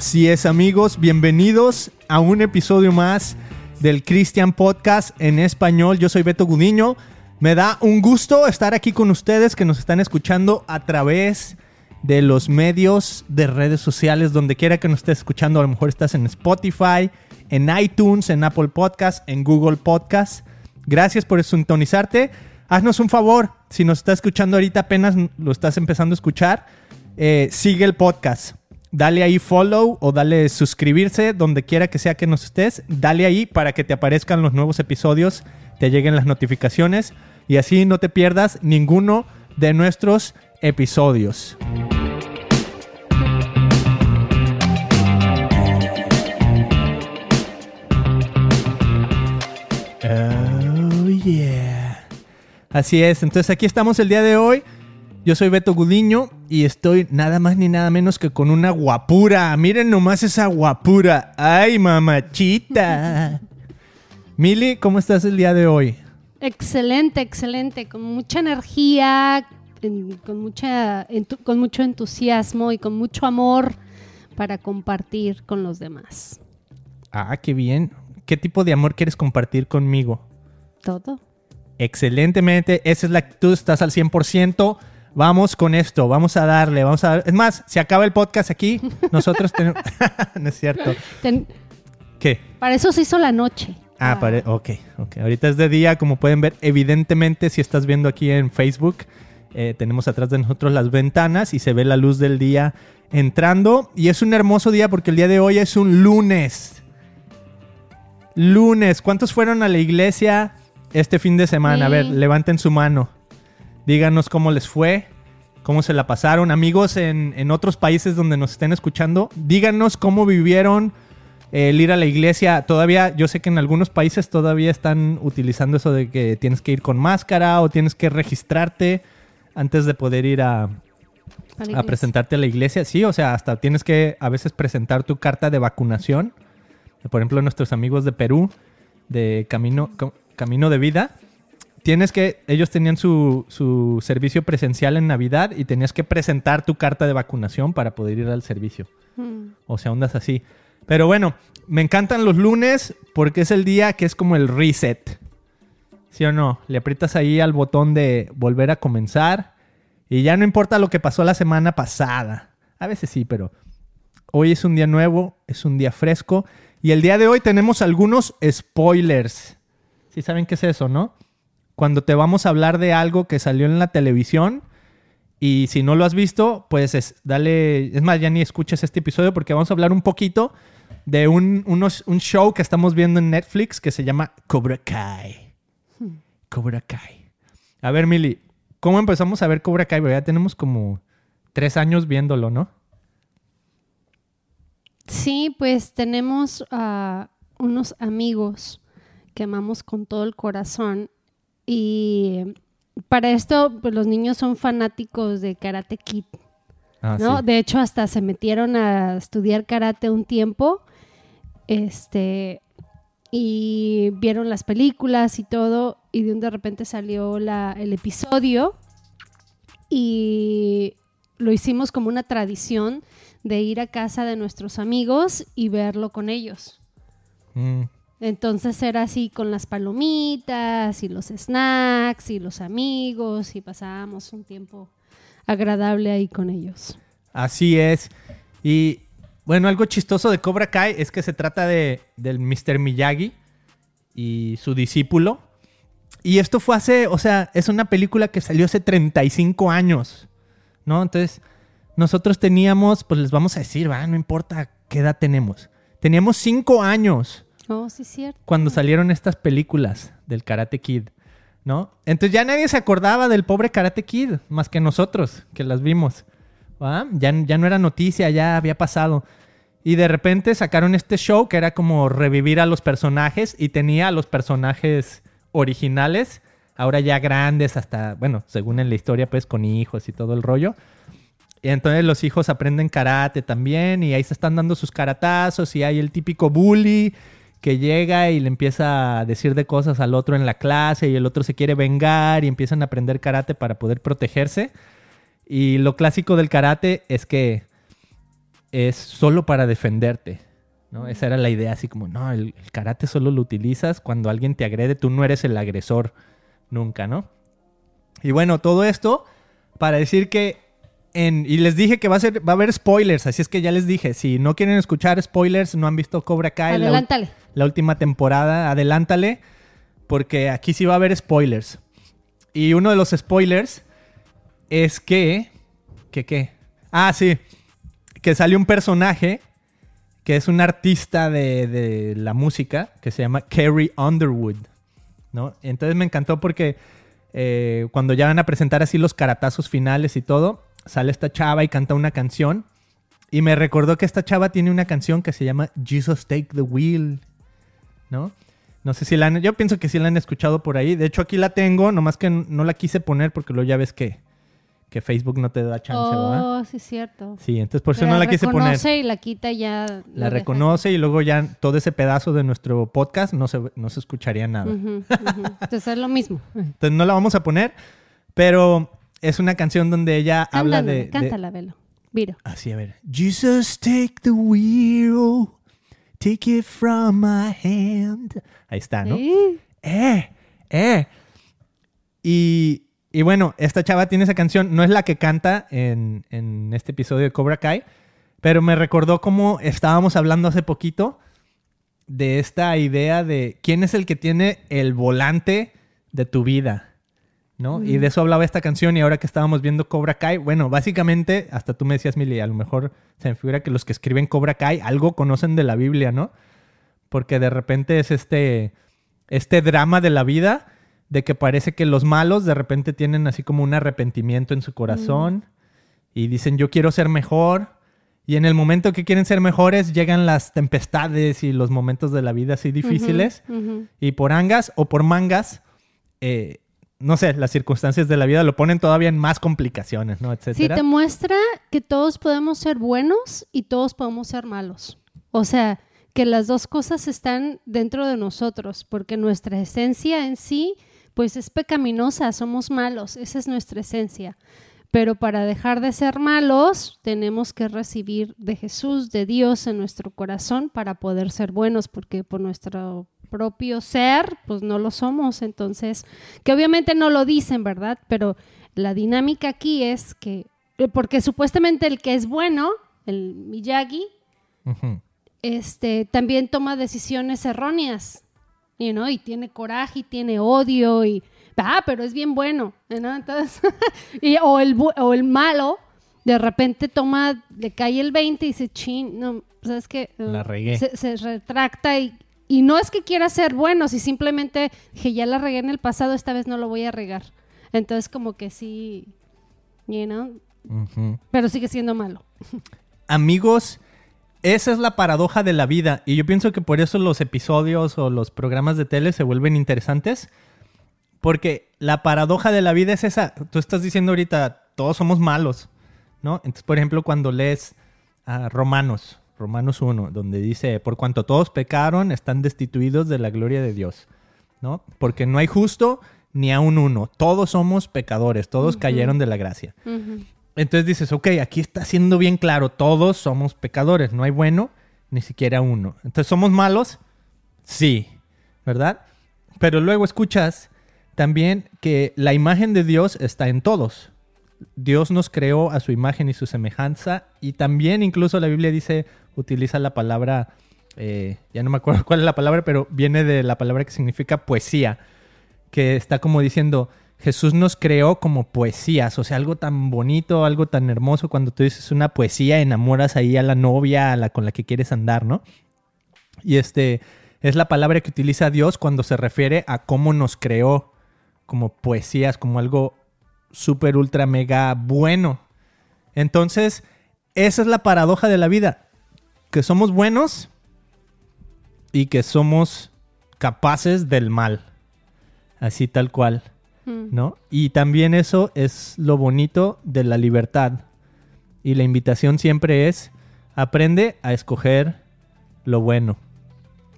Así es amigos, bienvenidos a un episodio más del Christian Podcast en español. Yo soy Beto Gudiño. Me da un gusto estar aquí con ustedes que nos están escuchando a través de los medios de redes sociales, donde quiera que nos estés escuchando. A lo mejor estás en Spotify, en iTunes, en Apple Podcast, en Google Podcast. Gracias por sintonizarte. Haznos un favor, si nos estás escuchando ahorita apenas lo estás empezando a escuchar, eh, sigue el podcast. Dale ahí follow o dale suscribirse donde quiera que sea que nos estés. Dale ahí para que te aparezcan los nuevos episodios, te lleguen las notificaciones y así no te pierdas ninguno de nuestros episodios. Oh yeah. Así es, entonces aquí estamos el día de hoy. Yo soy Beto Gudiño y estoy nada más ni nada menos que con una guapura. Miren nomás esa guapura. ¡Ay, mamachita! Mili, ¿cómo estás el día de hoy? Excelente, excelente, con mucha energía, con, mucha, con mucho entusiasmo y con mucho amor para compartir con los demás. Ah, qué bien. ¿Qué tipo de amor quieres compartir conmigo? Todo. Excelentemente, esa es la actitud, estás al 100%. Vamos con esto, vamos a darle, vamos a dar. Es más, se acaba el podcast aquí, nosotros tenemos... no es cierto. ¿Qué? Para eso se hizo la noche. Ah, para... ok, ok. Ahorita es de día, como pueden ver, evidentemente si estás viendo aquí en Facebook, eh, tenemos atrás de nosotros las ventanas y se ve la luz del día entrando. Y es un hermoso día porque el día de hoy es un lunes. Lunes. ¿Cuántos fueron a la iglesia este fin de semana? A ver, levanten su mano. Díganos cómo les fue, cómo se la pasaron. Amigos en, otros países donde nos estén escuchando, díganos cómo vivieron el ir a la iglesia. Todavía, yo sé que en algunos países todavía están utilizando eso de que tienes que ir con máscara o tienes que registrarte antes de poder ir a, a, presentarte a la iglesia. Sí, o sea, hasta tienes que a veces presentar tu carta de vacunación. Por ejemplo, nuestros amigos de Perú, de Camino, Camino de Vida, tienes que, ellos tenían su, su, servicio presencial en Navidad y tenías que presentar tu carta de vacunación para poder ir al servicio. Hmm. O sea, ondas así. Pero bueno, me encantan los lunes porque es el día que es como el reset. ¿Sí o no? Le aprietas ahí al botón de volver a comenzar y ya no importa lo que pasó la semana pasada. A veces sí, pero hoy es un día nuevo, es un día fresco y el día de hoy tenemos algunos spoilers. ¿Sí saben qué es eso, no? Cuando te vamos a hablar de algo que salió en la televisión. Y si no lo has visto, pues es, dale, es más, ya ni escuches este episodio porque vamos a hablar un poquito de un, un show que estamos viendo en Netflix que se llama Cobra Kai. Hmm. Cobra Kai. A ver, Mili, ¿cómo empezamos a ver Cobra Kai? ya tenemos como tres años viéndolo, ¿no? Sí, pues tenemos a unos amigos que amamos con todo el corazón y para esto, pues los niños son fanáticos de Karate Kid. Ah, ¿no? De hecho, hasta se metieron a estudiar karate un tiempo. Este. Y vieron las películas y todo. Y de un de repente salió la, el episodio. Y lo hicimos como una tradición de ir a casa de nuestros amigos y verlo con ellos. Mm. Entonces era así con las palomitas y los snacks y los amigos y pasábamos un tiempo agradable ahí con ellos. Así es. Y bueno, algo chistoso de Cobra Kai es que se trata de, del Mr. Miyagi y su discípulo. Y esto fue hace, o sea, es una película que salió hace 35 años, ¿no? Entonces, nosotros teníamos, pues les vamos a decir, va, no importa qué edad tenemos. Teníamos 5 años Cuando salieron estas películas del Karate Kid, ¿no? Entonces ya nadie se acordaba del pobre Karate Kid, más que nosotros, que las vimos. Ya, ya no era noticia, ya había pasado. Y de repente sacaron este show que era como revivir a los personajes y tenía a los personajes originales, ahora ya grandes, hasta, bueno, según en la historia, pues con hijos y todo el rollo. Y entonces los hijos aprenden karate también y ahí se están dando sus karatazos y hay el típico bully que llega y le empieza a decir de cosas al otro en la clase y el otro se quiere vengar y empiezan a aprender karate para poder protegerse. Y lo clásico del karate es que es solo para defenderte. ¿no? Esa era la idea, así como, no, el, el karate solo lo utilizas cuando alguien te agrede, tú no eres el agresor nunca, ¿no? Y bueno, todo esto para decir que en, y les dije que va a ser va a haber spoilers, así es que ya les dije, si no quieren escuchar spoilers, no han visto Cobra Kai la, la última temporada, adelántale porque aquí sí va a haber spoilers. Y uno de los spoilers es que que qué? Ah, sí, que sale un personaje que es un artista de, de la música que se llama Carrie Underwood, ¿no? Entonces me encantó porque eh, cuando ya van a presentar así los caratazos finales y todo, sale esta chava y canta una canción. Y me recordó que esta chava tiene una canción que se llama Jesus Take the Wheel, ¿no? No sé si la han... Yo pienso que sí la han escuchado por ahí. De hecho, aquí la tengo, nomás que no la quise poner porque luego ya ves que, que Facebook no te da chance, ¿verdad? Oh, sí, es cierto. Sí, entonces por eso no la quise poner. reconoce y la quita ya. La deja. reconoce y luego ya todo ese pedazo de nuestro podcast no se, no se escucharía nada. Ujú, ujú. Entonces es lo mismo. Entonces no la vamos a poner, pero es una canción donde ella habla Cántala, de... cántala, Velo. Viro. Así, a ver. Jesus, take the wheel, take it from my hand. Ahí está, ¿no? Sí. ¡Eh! ¡Eh! Y, y bueno, esta chava tiene esa canción, no es la que canta en, en este episodio de Cobra Kai, pero me recordó cómo estábamos hablando hace poquito de esta idea de quién es el que tiene el volante de tu vida, ¿no? Y de eso hablaba esta canción y ahora que estábamos viendo Cobra Kai, bueno, básicamente, hasta tú me decías, Mili, a lo mejor se me figura que los que escriben Cobra Kai algo conocen de la Biblia, ¿no? Porque de repente es este, este drama de la vida de que parece que los malos de repente tienen así como un arrepentimiento en su corazón y dicen yo quiero ser mejor y en el momento que quieren ser mejores llegan las tempestades y los momentos de la vida así difíciles. y por angas o por mangas eh, no sé las circunstancias de la vida lo ponen todavía en más complicaciones no Sí, etcétera te muestra que todos podemos ser buenos y todos podemos ser malos. O sea, que las dos cosas están dentro de nosotros, porque nuestra esencia en sí, pues es pecaminosa, somos malos, esa es nuestra esencia. Pero para dejar de ser malos, tenemos que recibir de Jesús, de Dios en nuestro corazón para poder ser buenos, porque por nuestro propio ser, pues no lo somos. Entonces, que obviamente no lo dicen, ¿verdad? Pero la dinámica aquí es que, eh, porque supuestamente el que es bueno, el Miyagi, Ujú. este, también toma decisiones erróneas, you know, y tiene coraje y tiene odio y, ah, pero es bien bueno, ¿no? Entonces, y- o, el, o el malo, de repente toma, le cae el 20 y dice, chin, no, ¿sabes qué? Uh, La regué. Se, se retracta y, y no es que quiera ser bueno, si simplemente dije, ya la regué en el pasado, esta vez no lo voy a regar. Entonces, como que sí, you know, Ujú. pero sigue siendo malo. amigos, esa es la paradoja de la vida. Y yo pienso que por eso los episodios o los programas de tele se vuelven interesantes. Porque la paradoja de la vida es esa. Tú estás diciendo ahorita, todos somos malos, ¿no? Entonces, por ejemplo, cuando lees a Romanos, Romanos 1, donde dice, por cuanto todos pecaron, están destituidos de la gloria de Dios, ¿no? Porque no hay justo ni a un uno. Todos somos pecadores, todos cayeron de la gracia. Entonces dices, ok, aquí está siendo bien claro, todos somos pecadores, no hay bueno, ni siquiera uno. Entonces, ¿somos malos? Sí, ¿verdad? Pero luego escuchas también que la imagen de Dios está en todos. Dios nos creó a su imagen y su semejanza y también incluso la Biblia dice, utiliza la palabra, eh, ya no me acuerdo cuál es la palabra, pero viene de la palabra que significa poesía, que está como diciendo, Jesús nos creó como poesías, o sea, algo tan bonito, algo tan hermoso, cuando tú dices una poesía, enamoras ahí a la novia a la con la que quieres andar, ¿no? Y este es la palabra que utiliza Dios cuando se refiere a cómo nos creó como poesías, como algo súper, ultra, mega bueno. Entonces, esa es la paradoja de la vida, que somos buenos y que somos capaces del mal, así tal cual. Mm. ¿no? Y también eso es lo bonito de la libertad. Y la invitación siempre es, aprende a escoger lo bueno,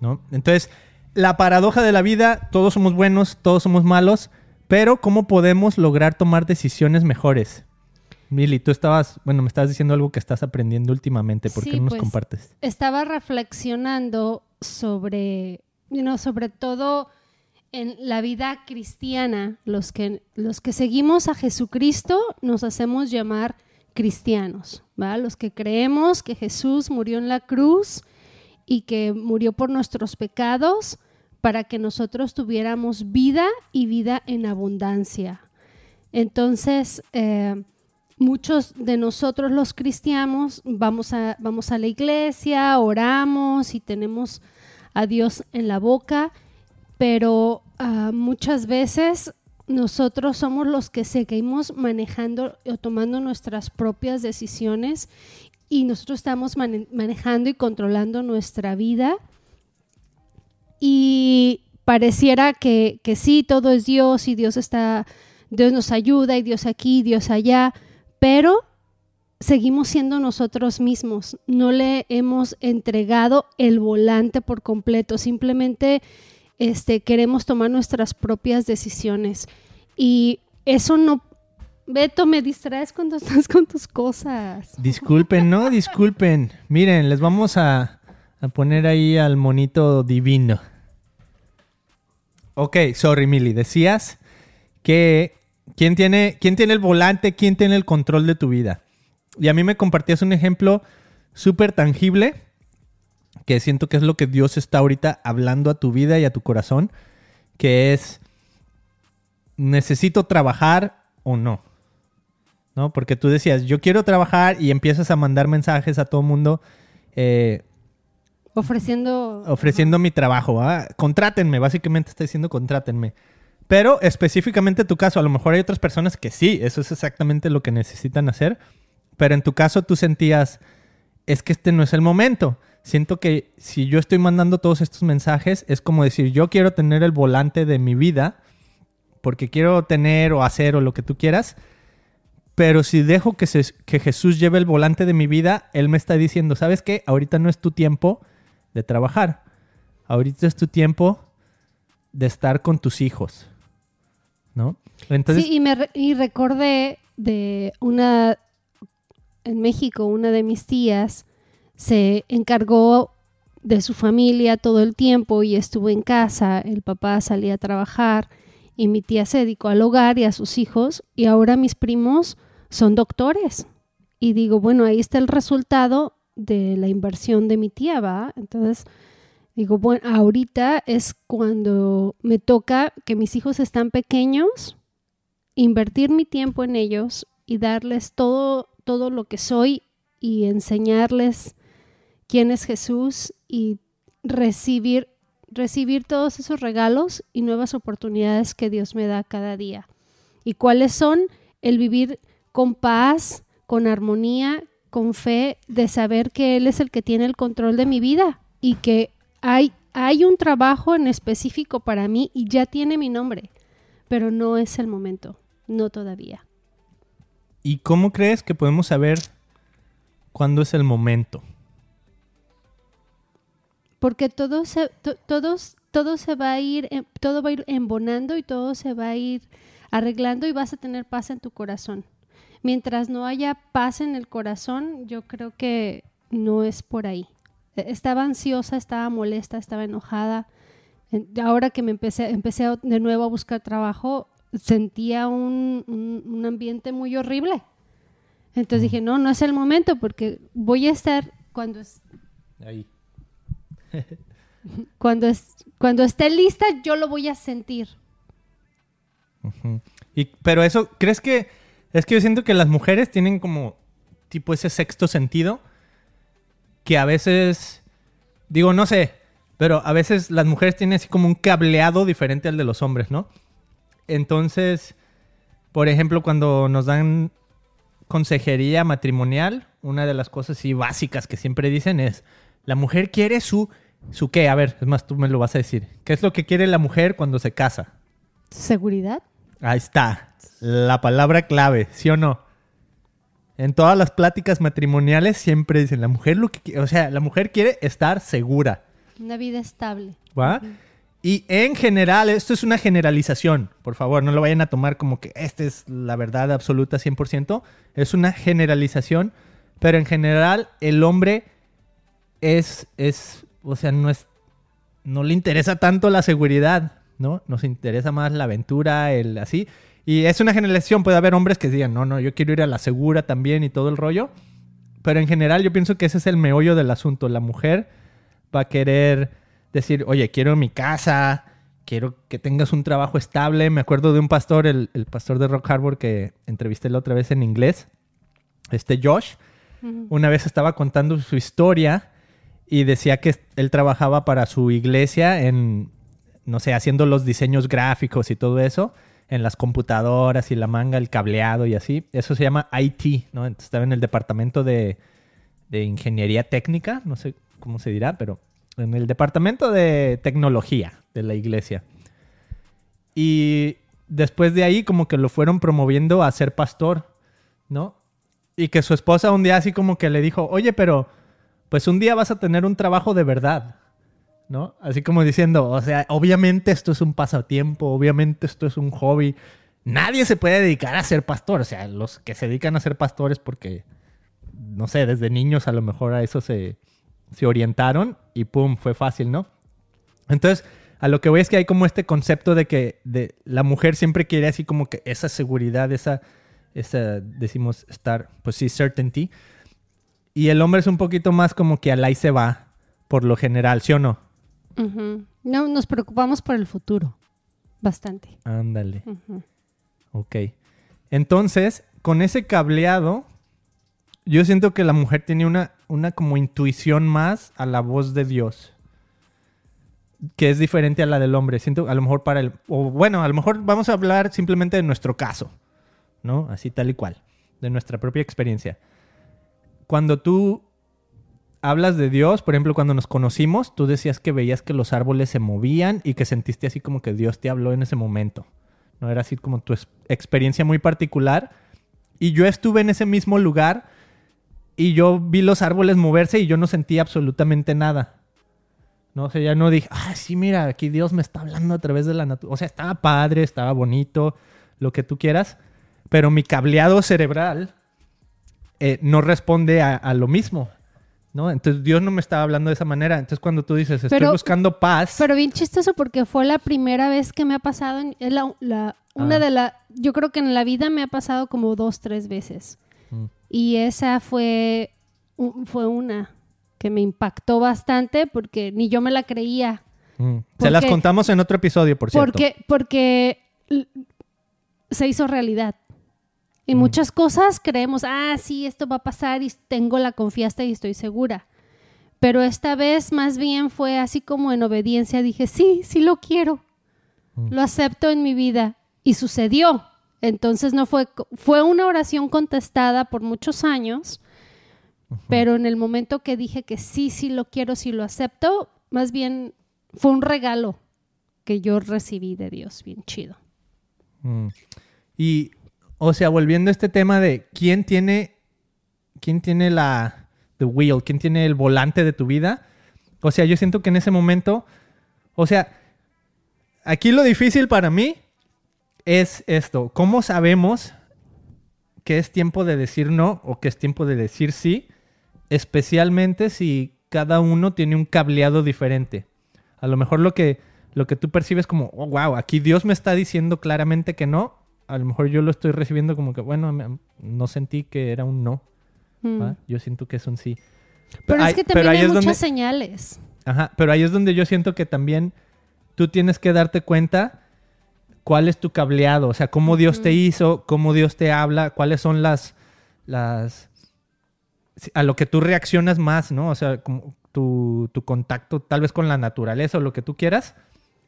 ¿no? Entonces, la paradoja de la vida, todos somos buenos, todos somos malos, pero ¿cómo podemos lograr tomar decisiones mejores? Mili, tú estabas, bueno, me estabas diciendo algo que estás aprendiendo últimamente. ¿Por qué Sí, no nos pues, compartes? Estaba reflexionando sobre, you know, sobre todo en la vida cristiana, los que, los que seguimos a Jesucristo nos hacemos llamar cristianos, ¿va? Los que creemos que Jesús murió en la cruz y que murió por nuestros pecados para que nosotros tuviéramos vida y vida en abundancia. Entonces, eh, muchos de nosotros los cristianos vamos a, vamos a la iglesia, oramos y tenemos a Dios en la boca, pero ah, muchas veces nosotros somos los que seguimos manejando o tomando nuestras propias decisiones y nosotros estamos mane- manejando y controlando nuestra vida. Y pareciera que, que sí, todo es Dios y Dios está, Dios nos ayuda y Dios aquí, Dios allá, pero seguimos siendo nosotros mismos, no le hemos entregado el volante por completo, simplemente este, queremos tomar nuestras propias decisiones y eso no... Beto, me distraes cuando estás con tus cosas. Disculpen, no, disculpen. Miren, les vamos a, a poner ahí al monito divino. Ok, sorry, Mili. Decías que quién tiene, quién tiene el volante, quién tiene el control de tu vida. Y a mí me compartías un ejemplo súper tangible que siento que es lo que Dios está ahorita hablando a tu vida y a tu corazón, que es necesito trabajar o no. ¿No? Porque tú decías, yo quiero trabajar y empiezas a mandar mensajes a todo mundo eh, Ofreciendo... ofreciendo mi trabajo. ¿ah? Contrátenme, básicamente está diciendo contrátenme. Pero específicamente tu caso, a lo mejor hay otras personas que sí, eso es exactamente lo que necesitan hacer. Pero en tu caso tú sentías, es que este no es el momento. Siento que si yo estoy mandando todos estos mensajes, es como decir, yo quiero tener el volante de mi vida, porque quiero tener o hacer o lo que tú quieras. Pero si dejo que, que Jesús lleve el volante de mi vida, Él me está diciendo, ¿sabes qué? Ahorita no es tu tiempo de trabajar. Ahorita es tu tiempo de estar con tus hijos. ¿No? Entonces, sí, y, me y recordé de una, en México, una de mis tías se encargó de su familia todo el tiempo y estuvo en casa, el papá salía a trabajar y mi tía se dedicó al hogar y a sus hijos y ahora mis primos son doctores. Y digo, bueno, ahí está el resultado de la inversión de mi tía, ¿va? Entonces, digo, bueno, ahorita es cuando me toca que mis hijos están pequeños, invertir mi tiempo en ellos y darles todo, todo lo que soy y enseñarles quién es Jesús y recibir, recibir todos esos regalos y nuevas oportunidades que Dios me da cada día. ¿Y cuáles son? El vivir con paz, con armonía, con fe, de saber que Él es el que tiene el control de mi vida y que hay, hay un trabajo en específico para mí y ya tiene mi nombre, pero no es el momento, no todavía. ¿y cómo crees que podemos saber cuándo es el momento? Porque todo se, to- todos, todo se va a ir, em- todo va a ir embonando y todo se va a ir arreglando y vas a tener paz en tu corazón. Mientras no haya paz en el corazón, yo creo que no es por ahí. E- Estaba ansiosa, estaba molesta, estaba enojada. En- Ahora que me empecé, empecé de nuevo a buscar trabajo, sentía un, un- un ambiente muy horrible. Entonces dije, no, no es el momento porque voy a estar cuando es- Ahí. Cuando, es, cuando esté lista, yo lo voy a sentir. Y, pero eso, ¿crees que... Es que yo siento que las mujeres tienen como tipo ese sexto sentido que a veces, digo, no sé, pero a veces las mujeres tienen así como un cableado diferente al de los hombres, ¿no? Entonces, por ejemplo, cuando nos dan consejería matrimonial, una de las cosas así básicas que siempre dicen es, la mujer quiere su, su qué, a ver, es más, tú me lo vas a decir. ¿Qué es lo que quiere la mujer cuando se casa? ¿Seguridad? Ahí está. La palabra clave, ¿sí o no? En todas las pláticas matrimoniales siempre dicen, la mujer lo que o sea, la mujer quiere estar segura, Una vida estable. ¿va? Y en general, esto es una generalización, por favor, no lo vayan a tomar como que esta es la verdad absoluta 100%, es una generalización, pero en general el hombre es, es, o sea, no es, no le interesa tanto la seguridad, ¿no? Nos interesa más la aventura, el así. Y es una generalización, puede haber hombres que digan, no, no, yo quiero ir a la segura también y todo el rollo, pero en general yo pienso que ese es el meollo del asunto, la mujer va a querer decir, oye, quiero mi casa, quiero que tengas un trabajo estable. Me acuerdo de un pastor, el, pastor de Rock Harbor que entrevisté la otra vez en inglés, este Josh. Una vez estaba contando su historia y decía que él trabajaba para su iglesia en, no sé, haciendo los diseños gráficos y todo eso, en las computadoras y la manga, el cableado y así. Eso se llama IT, ¿no? estaba en el departamento de, de ingeniería técnica, no sé cómo se dirá, pero en el departamento de tecnología de la iglesia. Y después de ahí como que lo fueron promoviendo a ser pastor, ¿no? Y que su esposa un día así como que le dijo, oye, pero pues un día vas a tener un trabajo de verdad, ¿no? Así como diciendo, o sea, obviamente esto es un pasatiempo, obviamente esto es un hobby. Nadie se puede dedicar a ser pastor, o sea, los que se dedican a ser pastores porque, no sé, desde niños a lo mejor a eso se, se orientaron y pum, fue fácil, ¿no? Entonces, a lo que voy es que hay como este concepto de que de, la mujer siempre quiere así como que esa seguridad, esa, esa, decimos, estar, pues sí, certainty. Y el hombre es un poquito más como que al ahí se va, por lo general, ¿sí o no? No, nos preocupamos por el futuro, bastante. Ándale. Ok. Entonces, con ese cableado, yo siento que la mujer tiene una, una como intuición más a la voz de Dios. Que es diferente a la del hombre. Siento, a lo mejor para el. O bueno, a lo mejor vamos a hablar simplemente de nuestro caso. ¿No? Así tal y cual. De nuestra propia experiencia. Cuando tú hablas de Dios, por ejemplo, cuando nos conocimos, tú decías que veías que los árboles se movían y que sentiste así como que Dios te habló en ese momento. No era así como tu experiencia muy particular. Y yo estuve en ese mismo lugar y yo vi los árboles moverse y yo no sentí absolutamente nada. No o sea, ya no dije, ah, sí, mira, aquí Dios me está hablando a través de la naturaleza. O sea, estaba padre, estaba bonito, lo que tú quieras, pero mi cableado cerebral eh, no responde a, lo mismo. ¿No? Entonces Dios no me estaba hablando de esa manera. Entonces cuando tú dices, estoy buscando paz. Pero bien chistoso porque fue la primera vez que me ha pasado. la, una ah. de las. Yo creo que en la vida me ha pasado como dos, tres veces. Y esa fue, fue una que me impactó bastante porque ni yo me la creía. Mm. se las contamos en otro episodio, por cierto. Porque, porque se hizo realidad. Y mm. muchas cosas creemos, ah, sí, esto va a pasar y tengo la confianza y estoy segura. Pero esta vez más bien fue así como en obediencia, dije, sí, sí lo quiero. Mm. Lo acepto en mi vida. Y sucedió. Entonces no fue, fue una oración contestada por muchos años, pero en el momento que dije que sí, sí lo quiero, sí lo acepto, más bien fue un regalo que yo recibí de Dios, bien chido. Mm. Y, o sea, volviendo a este tema de quién tiene, quién tiene la, the wheel, quién tiene el volante de tu vida. O sea, yo siento que en ese momento, o sea, aquí lo difícil para mí es esto. ¿Cómo sabemos que es tiempo de decir no o que es tiempo de decir sí? Especialmente si cada uno tiene un cableado diferente. A lo mejor lo que, lo que tú percibes como, oh, wow, aquí Dios me está diciendo claramente que no. A lo mejor yo lo estoy recibiendo como que, bueno, no sentí que era un no. Mm. Yo siento que es un sí. Pero, es que también hay, muchas señales. Ajá, pero ahí es donde yo siento que también tú tienes que darte cuenta cuál es tu cableado, o sea, cómo Dios te hizo, cómo Dios te habla, cuáles son las, las, a lo que tú reaccionas más, ¿no? O sea, como tu, contacto tal vez con la naturaleza o lo que tú quieras.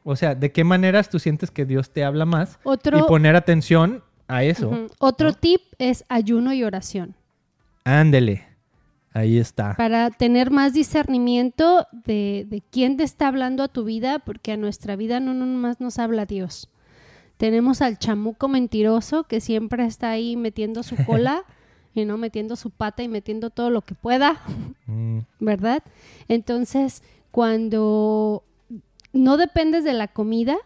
O sea, ¿de qué maneras tú sientes que Dios te habla más? y poner atención a eso. Otro tip es ayuno y oración. Ándele. Ahí está. Para tener más discernimiento de, de, quién te está hablando a tu vida, porque a nuestra vida no nomás nos habla Dios. Tenemos al chamuco mentiroso que siempre está ahí metiendo su cola y no metiendo su pata y metiendo todo lo que pueda, mm. ¿verdad? Entonces, cuando no dependes de la comida,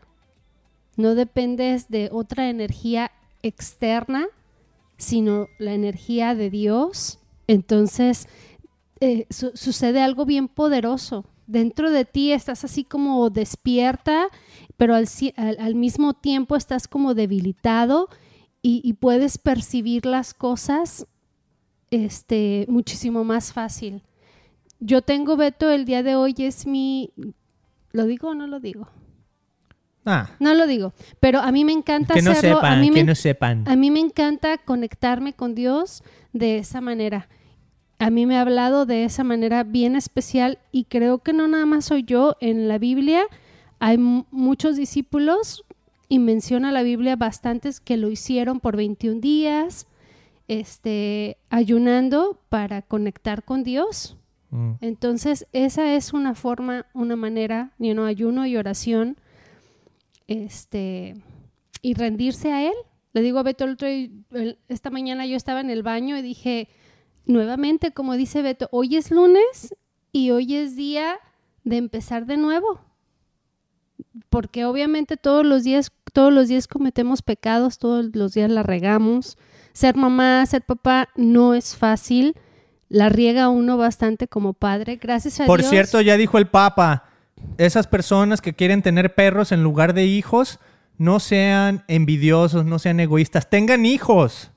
no dependes de otra energía externa, sino la energía de Dios. Entonces, eh, sucede algo bien poderoso. Dentro de ti estás así como despierta, pero al, mismo tiempo estás como debilitado y, puedes percibir las cosas este, muchísimo más fácil. Yo tengo, Beto, el día de hoy es mi... ¿Lo digo o no lo digo? Ah. No lo digo, pero a mí me encanta que no hacerlo. Sepan, a mí que me, no sepan. A mí me encanta conectarme con Dios de esa manera. A mí me ha hablado de esa manera bien especial y creo que no nada más soy yo. En la Biblia hay muchos discípulos y menciona la Biblia bastantes que lo hicieron por 21 días, este, ayunando para conectar con Dios. Mm. Entonces, esa es una forma, una manera, you know, ayuno y oración, este, y rendirse a Él. Le digo a Beto, el esta mañana yo estaba en el baño y dije, nuevamente, como dice Beto, hoy es lunes y hoy es día de empezar de nuevo. Porque obviamente todos los días, todos los días cometemos pecados, todos los días la regamos. Ser mamá, ser papá no es fácil la riega uno bastante como padre. Gracias a Por Dios. Por cierto, ya dijo el Papa, esas personas que quieren tener perros en lugar de hijos, no sean envidiosos, no sean egoístas, tengan hijos.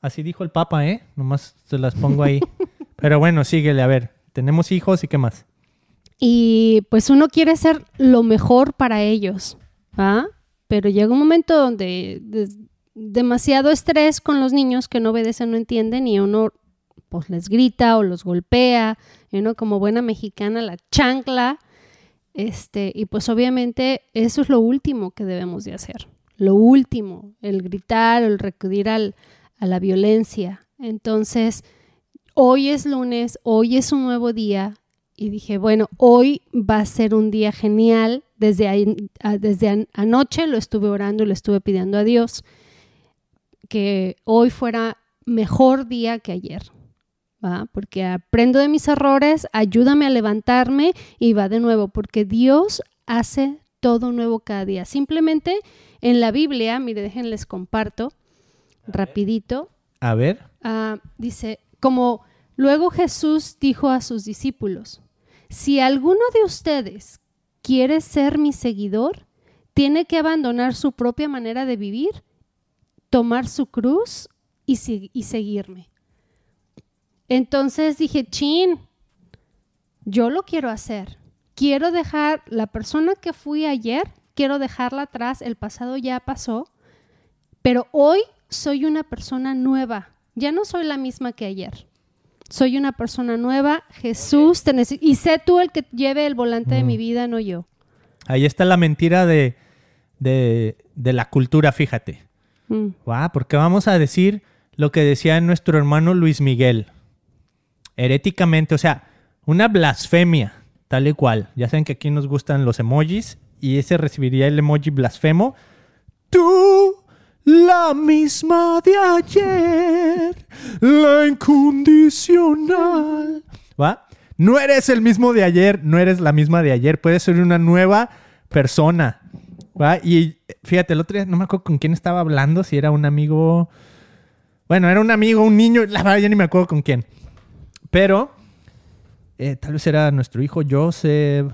Así dijo el Papa, ¿eh? Nomás se las pongo ahí. Pero bueno, síguele, a ver, tenemos hijos y qué más. Y pues uno quiere ser lo mejor para ellos, ¿ah? Pero llega un momento donde demasiado estrés con los niños que no obedecen, no entienden y uno pues les grita o los golpea, y uno como buena mexicana la chancla, este, y pues obviamente eso es lo último que debemos de hacer, lo último, el gritar, el recurrir al, a la violencia. Entonces, hoy es lunes, hoy es un nuevo día, y dije, bueno, hoy va a ser un día genial. Desde, desde anoche lo estuve orando y lo estuve pidiendo a Dios que hoy fuera mejor día que ayer. Porque aprendo de mis errores, ayúdame a levantarme y va de nuevo, porque Dios hace todo nuevo cada día. Simplemente en la Biblia, mire, déjenles comparto rapidito. A ver. Ah, dice, como luego Jesús dijo a sus discípulos, si alguno de ustedes quiere ser mi seguidor, tiene que abandonar su propia manera de vivir, tomar su cruz y seguirme. Entonces dije, chin, yo lo quiero hacer. Quiero dejar la persona que fui ayer, quiero dejarla atrás, el pasado ya pasó, pero hoy soy una persona nueva. Ya no soy la misma que ayer. Soy una persona nueva. Jesús te Y sé tú el que lleve el volante de mi mm. vida, no yo. Ahí está la mentira de, de, la cultura, fíjate. Mm. porque vamos a decir lo que decía nuestro hermano Luis Miguel heréticamente, o sea, una blasfemia, tal y cual. Ya saben que aquí nos gustan los emojis y ese recibiría el emoji blasfemo. Tú, la misma de ayer, la incondicional. ¿Va? No eres el mismo de ayer, no eres la misma de ayer, puedes ser una nueva persona. ¿Va? Y fíjate, el otro día no me acuerdo con quién estaba hablando, si era un amigo. Bueno, era un amigo, un niño, la verdad ya ni me acuerdo con quién. Pero eh, tal vez era nuestro hijo Joseph.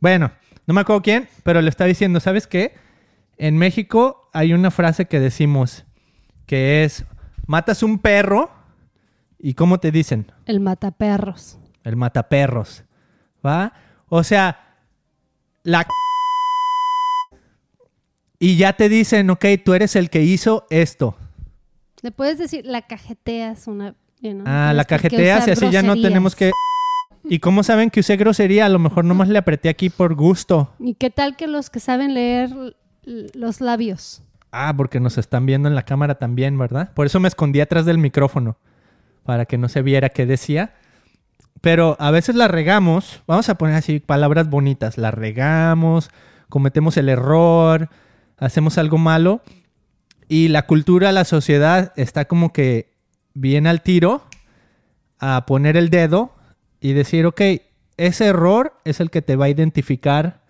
Bueno, no me acuerdo quién, pero le está diciendo, ¿sabes qué? En México hay una frase que decimos que es, matas un perro y ¿cómo te dicen? El mataperros. El mataperros. ¿Va? O sea, la... Y ya te dicen, ok, tú eres el que hizo esto. Le puedes decir, la cajeteas una ah, la cajeteas y así ya no tenemos que... ¿Y cómo saben que usé grosería? A lo mejor nomás le apreté aquí por gusto. ¿Y qué tal que los que saben leer los labios? Ah, porque nos están viendo en la cámara también, ¿verdad? Por eso me escondí atrás del micrófono, para que no se viera qué decía. Pero a veces la regamos, vamos a poner así palabras bonitas, la regamos, cometemos el error, hacemos algo malo y la cultura, la sociedad está como que bien al tiro a poner el dedo y decir, ok, ese error es el que te va a identificar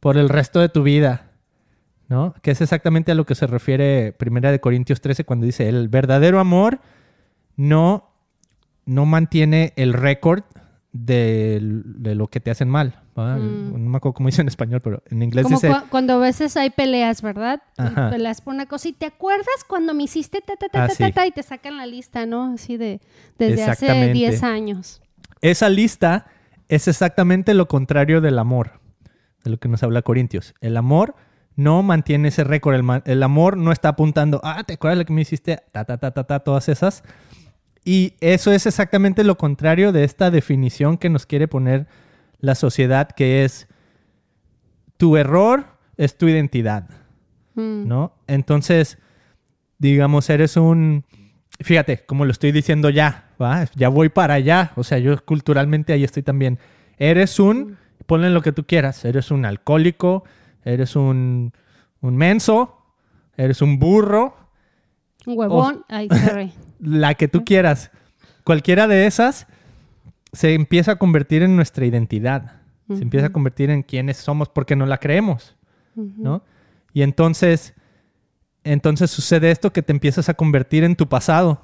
por el resto de tu vida, ¿no? Que es exactamente a lo que se refiere Primera de Corintios 13 cuando dice, el verdadero amor no, no mantiene el récord de, de lo que te hacen mal. Mm. No me acuerdo cómo dice en español, pero en inglés Como dice... cua- cuando a veces hay peleas, ¿verdad? Ajá. Peleas por una cosa y te acuerdas cuando me hiciste ta ta ta Ah, ta, ta, ta, y te sacan la lista, ¿no? Así de desde hace Exactamente. 10 años. Esa lista es exactamente lo contrario del amor, de lo que nos habla Corintios. El amor no mantiene ese récord, el, el amor no está apuntando, ah, ¿te acuerdas lo que me hiciste? Ta, ta, ta, ta, ta, todas esas. Y eso es exactamente lo contrario de esta definición que nos quiere poner la sociedad, que es tu error es tu identidad. Mm. ¿no? Entonces, digamos, eres un... Fíjate, como lo estoy diciendo ya, ¿va? Ya voy para allá. O sea, yo culturalmente ahí estoy también. Eres un... Ponle lo que tú quieras. Eres un alcohólico, eres un, un menso, eres un burro, Un huevón. Ay, sorry. la que tú quieras. Cualquiera de esas se empieza a convertir en nuestra identidad. Se empieza a convertir en quienes somos porque no la creemos. ¿no? Y entonces, entonces sucede esto que te empiezas a convertir en tu pasado.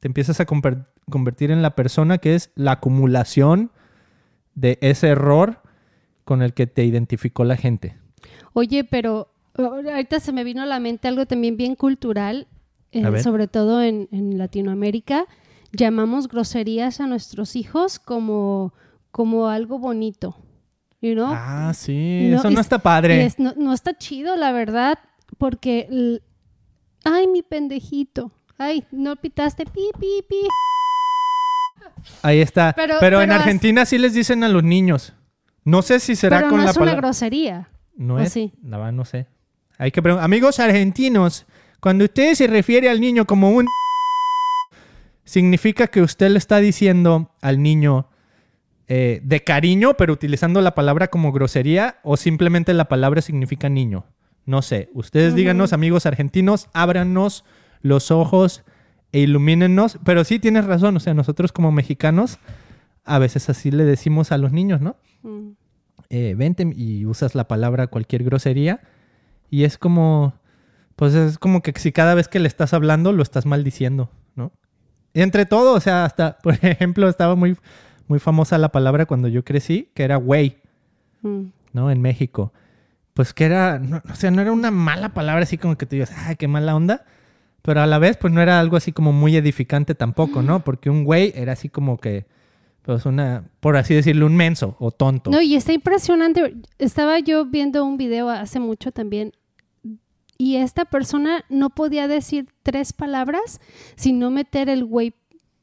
Te empiezas a conver- convertir en la persona que es la acumulación de ese error con el que te identificó la gente. Oye, pero ahorita se me vino a la mente algo también bien cultural, eh, sobre todo en, en Latinoamérica. Llamamos groserías a nuestros hijos como, como algo bonito. You know? Ah, sí, No, eso no está padre. es- no, no está chido, la verdad, porque... Ay, mi pendejito. Ay, no pitaste pi, pi, pi. Ahí está. Pero, Pero- en pero Argentina sí les dicen a los niños. No sé si será Pero con no la es una palabra. grosería. No ¿O es. sí? La verdad no sé. Hay que preguntar. Amigos argentinos, cuando usted se refiere al niño como un significa que usted le está diciendo al niño eh, de cariño, pero utilizando la palabra como grosería, o simplemente la palabra significa niño. No sé. Ustedes díganos, amigos argentinos, ábranos los ojos e ilumínenos. Pero sí tienes razón. O sea, nosotros como mexicanos, a veces así le decimos a los niños, ¿no? Mm. eh, vente y usas la palabra cualquier grosería y es como, pues es como que si cada vez que le estás hablando lo estás maldiciendo, ¿no? Y entre todo, o sea, hasta, por ejemplo, estaba muy, muy famosa la palabra cuando yo crecí, que era güey, Mm. ¿no? En México. Pues que era, no, o sea, no era una mala palabra así como que tú digas, ay, qué mala onda, pero a la vez, pues no era algo así como muy edificante tampoco, ¿no? Porque un güey era así como que, pues una, por así decirlo, un menso o tonto. No, y está impresionante. Estaba yo viendo un video hace mucho también y esta persona no podía decir tres palabras sin no meter el güey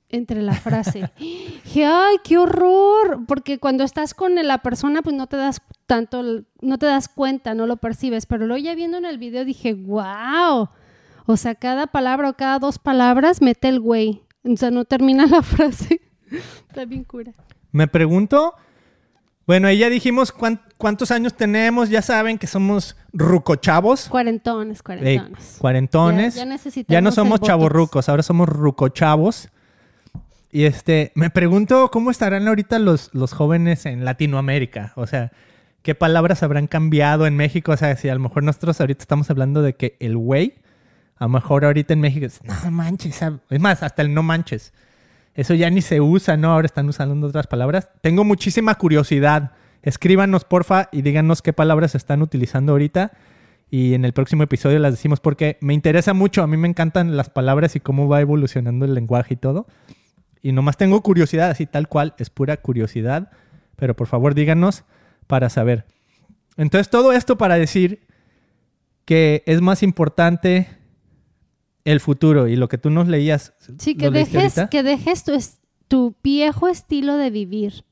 entre la frase. Dije, ay, qué horror, porque cuando estás con la persona pues no te das tanto, no te das cuenta, no lo percibes, pero luego ya viendo en el video dije, wow, o sea, cada palabra o cada dos palabras mete el güey, o sea, no termina la frase. Está bien cura. Me pregunto, bueno, ahí ya dijimos cuán- cuántos años tenemos, ya saben que somos rucochavos, Cuarentones, eh, cuarentones. cuarentones. Ya, ya Ya, necesitamos no somos chavorrucos, ahora somos rucochavos. Y este, me pregunto cómo estarán ahorita los, los jóvenes en Latinoamérica. O sea, qué palabras habrán cambiado en México. O sea, si a lo mejor nosotros ahorita estamos hablando de que el güey, a lo mejor ahorita en México es, no manches. ah", Es más, hasta el no manches. Eso ya ni se usa, ¿no? Ahora están usando otras palabras. Tengo muchísima curiosidad. Escríbanos, porfa, y díganos qué palabras están utilizando ahorita. Y en el próximo episodio las decimos porque me interesa mucho. A mí me encantan las palabras y cómo va evolucionando el lenguaje y todo. Y nomás tengo curiosidad, así tal cual, es pura curiosidad. Pero por favor díganos para saber. Entonces todo esto para decir que es más importante el futuro y lo que tú nos leías. Sí, que ¿lo leíste dejes, que dejes tu, es- tu viejo estilo de vivir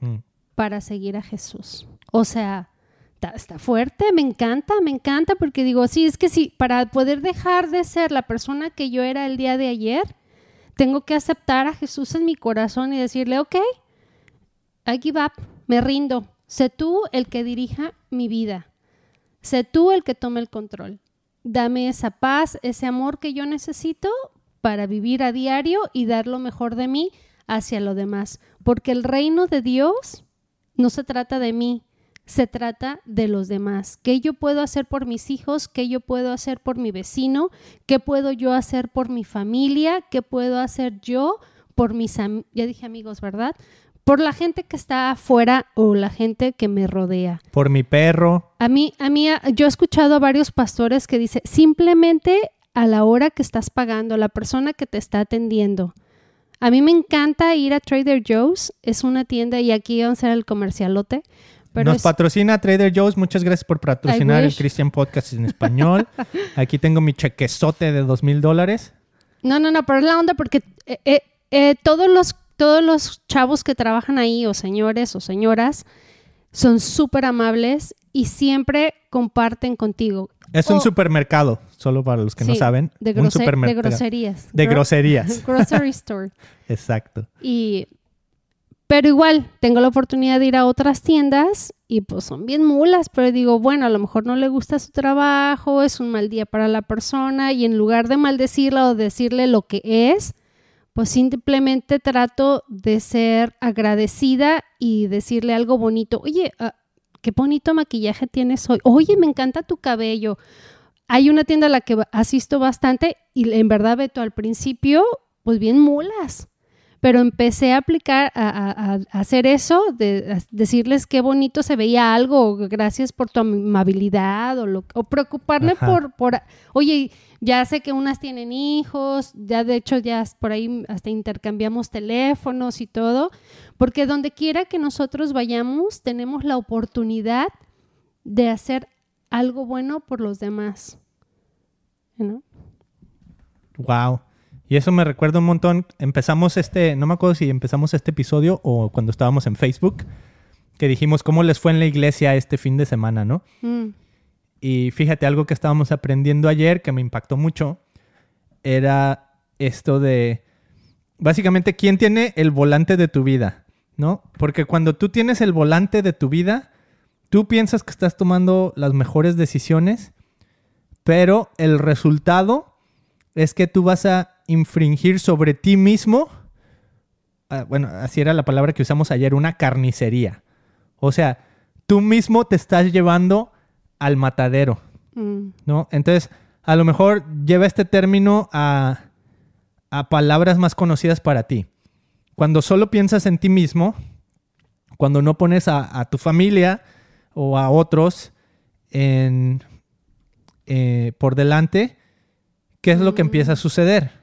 Mm. para seguir a Jesús. O sea, está, está fuerte, me encanta, me encanta, porque digo, sí, es que sí, para poder dejar de ser la persona que yo era el día de ayer, tengo que aceptar a Jesús en mi corazón y decirle, ok, I give up, me rindo. Sé tú el que dirija mi vida. Sé tú el que tome el control. Dame esa paz, ese amor que yo necesito para vivir a diario y dar lo mejor de mí hacia lo demás. Porque el reino de Dios no se trata de mí, se trata de los demás. ¿Qué yo puedo hacer por mis hijos? ¿Qué yo puedo hacer por mi vecino? ¿Qué puedo yo hacer por mi familia? ¿Qué puedo hacer yo por mis amigos? Ya dije amigos, ¿verdad? Por la gente que está afuera o la gente que me rodea. Por mi perro. A mí, a mí, yo he escuchado a varios pastores que dicen, simplemente a la hora que estás pagando, la persona que te está atendiendo. A mí me encanta ir a Trader Joe's, es una tienda y aquí vamos a hacer el comercialote. Nos patrocina Trader Joe's. Muchas gracias por patrocinar el Christian Podcast en español. Aquí tengo mi chequezote de dos mil dólares. No, no, no, pero es la onda porque eh, eh, eh, todos, los, todos los chavos que trabajan ahí, o señores o señoras, son súper amables y siempre comparten contigo. Es un supermercado, solo para los que no saben. De, un supermercado. de groserías. De groserías. Grocery store. Exacto. Y pero igual, tengo la oportunidad de ir a otras tiendas y pues son bien mulas, pero digo, bueno, a lo mejor no le gusta su trabajo, es un mal día para la persona y en lugar de maldecirla o decirle lo que es, pues simplemente trato de ser agradecida y decirle algo bonito. Oye, ah, qué bonito maquillaje tienes hoy. Oye, me encanta tu cabello. Hay una tienda a la que asisto bastante y en verdad, Beto, al principio, pues bien mulas pero empecé a aplicar, a, hacer eso, de decirles qué bonito se veía algo, gracias por tu amabilidad, o, lo, o preocuparme por, por, oye, ya sé que unas tienen hijos, ya de hecho ya por ahí hasta intercambiamos teléfonos y todo, porque donde quiera que nosotros vayamos, tenemos la oportunidad de hacer algo bueno por los demás. ¿No? Wow. Y eso me recuerda un montón. Empezamos este, no me acuerdo si empezamos este episodio o cuando estábamos en Facebook, que dijimos cómo les fue en la iglesia este fin de semana, ¿no? Mm. Y fíjate, algo que estábamos aprendiendo ayer que me impactó mucho era esto de, básicamente, ¿quién tiene el volante de tu vida? ¿No? Porque cuando tú tienes el volante de tu vida, tú piensas que estás tomando las mejores decisiones, pero el resultado es que tú vas a infringir sobre ti mismo, ah, bueno, así era la palabra que usamos ayer, una carnicería. O sea, tú mismo te estás llevando al matadero, mm. ¿no? Entonces, a lo mejor lleva este término a, a palabras más conocidas para ti. Cuando solo piensas en ti mismo, cuando no pones a, tu familia o a otros en, eh, por delante, ¿qué es lo que empieza a mm. suceder?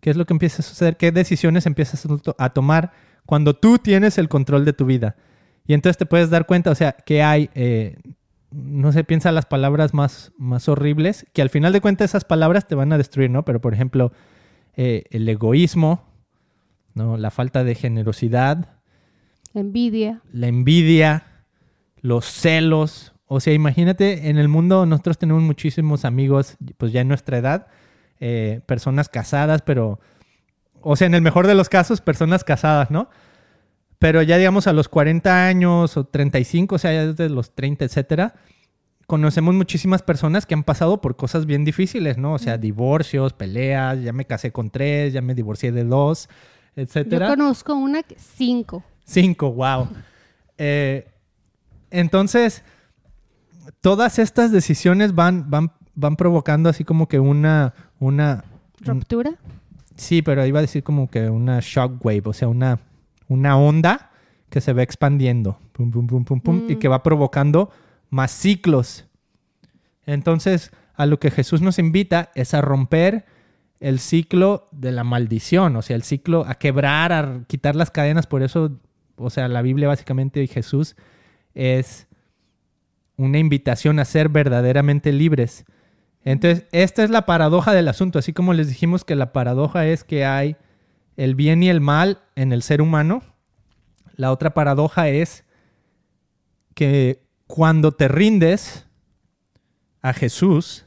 ¿Qué es lo que empieza a suceder? ¿Qué decisiones empiezas a tomar cuando tú tienes el control de tu vida? Y entonces te puedes dar cuenta, o sea, que hay, eh, no sé, piensa las palabras más, más horribles, que al final de cuentas esas palabras te van a destruir, ¿no? Pero por ejemplo, eh, el egoísmo, ¿no? La falta de generosidad. La envidia. La envidia, los celos. O sea, imagínate, en el mundo nosotros tenemos muchísimos amigos, pues ya en nuestra edad, eh, personas casadas, pero, o sea, en el mejor de los casos, personas casadas, ¿no? Pero ya digamos a los 40 años o 35, o sea, ya desde los 30, etcétera, conocemos muchísimas personas que han pasado por cosas bien difíciles, ¿no? O sea, divorcios, peleas, ya me casé con tres, ya me divorcié de dos, etcétera. Yo conozco una que cinco. Cinco, wow. Eh, entonces, todas estas decisiones van, van, van provocando así como que una, una... ¿Ruptura? sí, pero iba a decir como que una shockwave, o sea, una, una onda que se va expandiendo, pum, pum, pum, pum, pum, y que mm. va provocando más ciclos. Entonces, a lo que Jesús nos invita es a romper el ciclo de la maldición, o sea, el ciclo a quebrar, a quitar las cadenas. Por eso, o sea, la Biblia básicamente y Jesús es una invitación a ser verdaderamente libres. Entonces, esta es la paradoja del asunto, así como les dijimos que la paradoja es que hay el bien y el mal en el ser humano, la otra paradoja es que cuando te rindes a Jesús,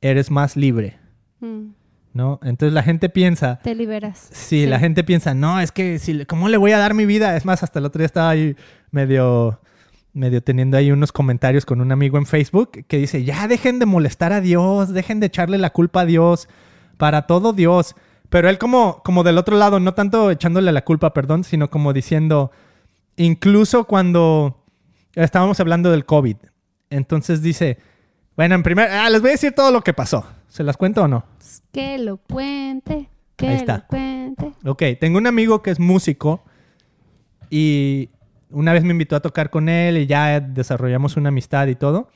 eres más libre. Mm. ¿No? Entonces la gente piensa. Te liberas. Sí, la gente piensa, no, es que, si, ¿cómo le voy a dar mi vida? Es más, hasta el otro día estaba ahí medio medio teniendo ahí unos comentarios con un amigo en Facebook que dice, ya dejen de molestar a Dios, dejen de echarle la culpa a Dios, para todo Dios. Pero él como, como del otro lado, no tanto echándole la culpa, perdón, sino como diciendo, incluso cuando estábamos hablando del COVID. Entonces dice, bueno, en primer, ah, les voy a decir todo lo que pasó. ¿Se las cuento o no? Que lo cuente, que Ahí está. lo cuente. Ok, tengo un amigo que es músico y una vez me invitó a tocar con él y ya desarrollamos una amistad y todo.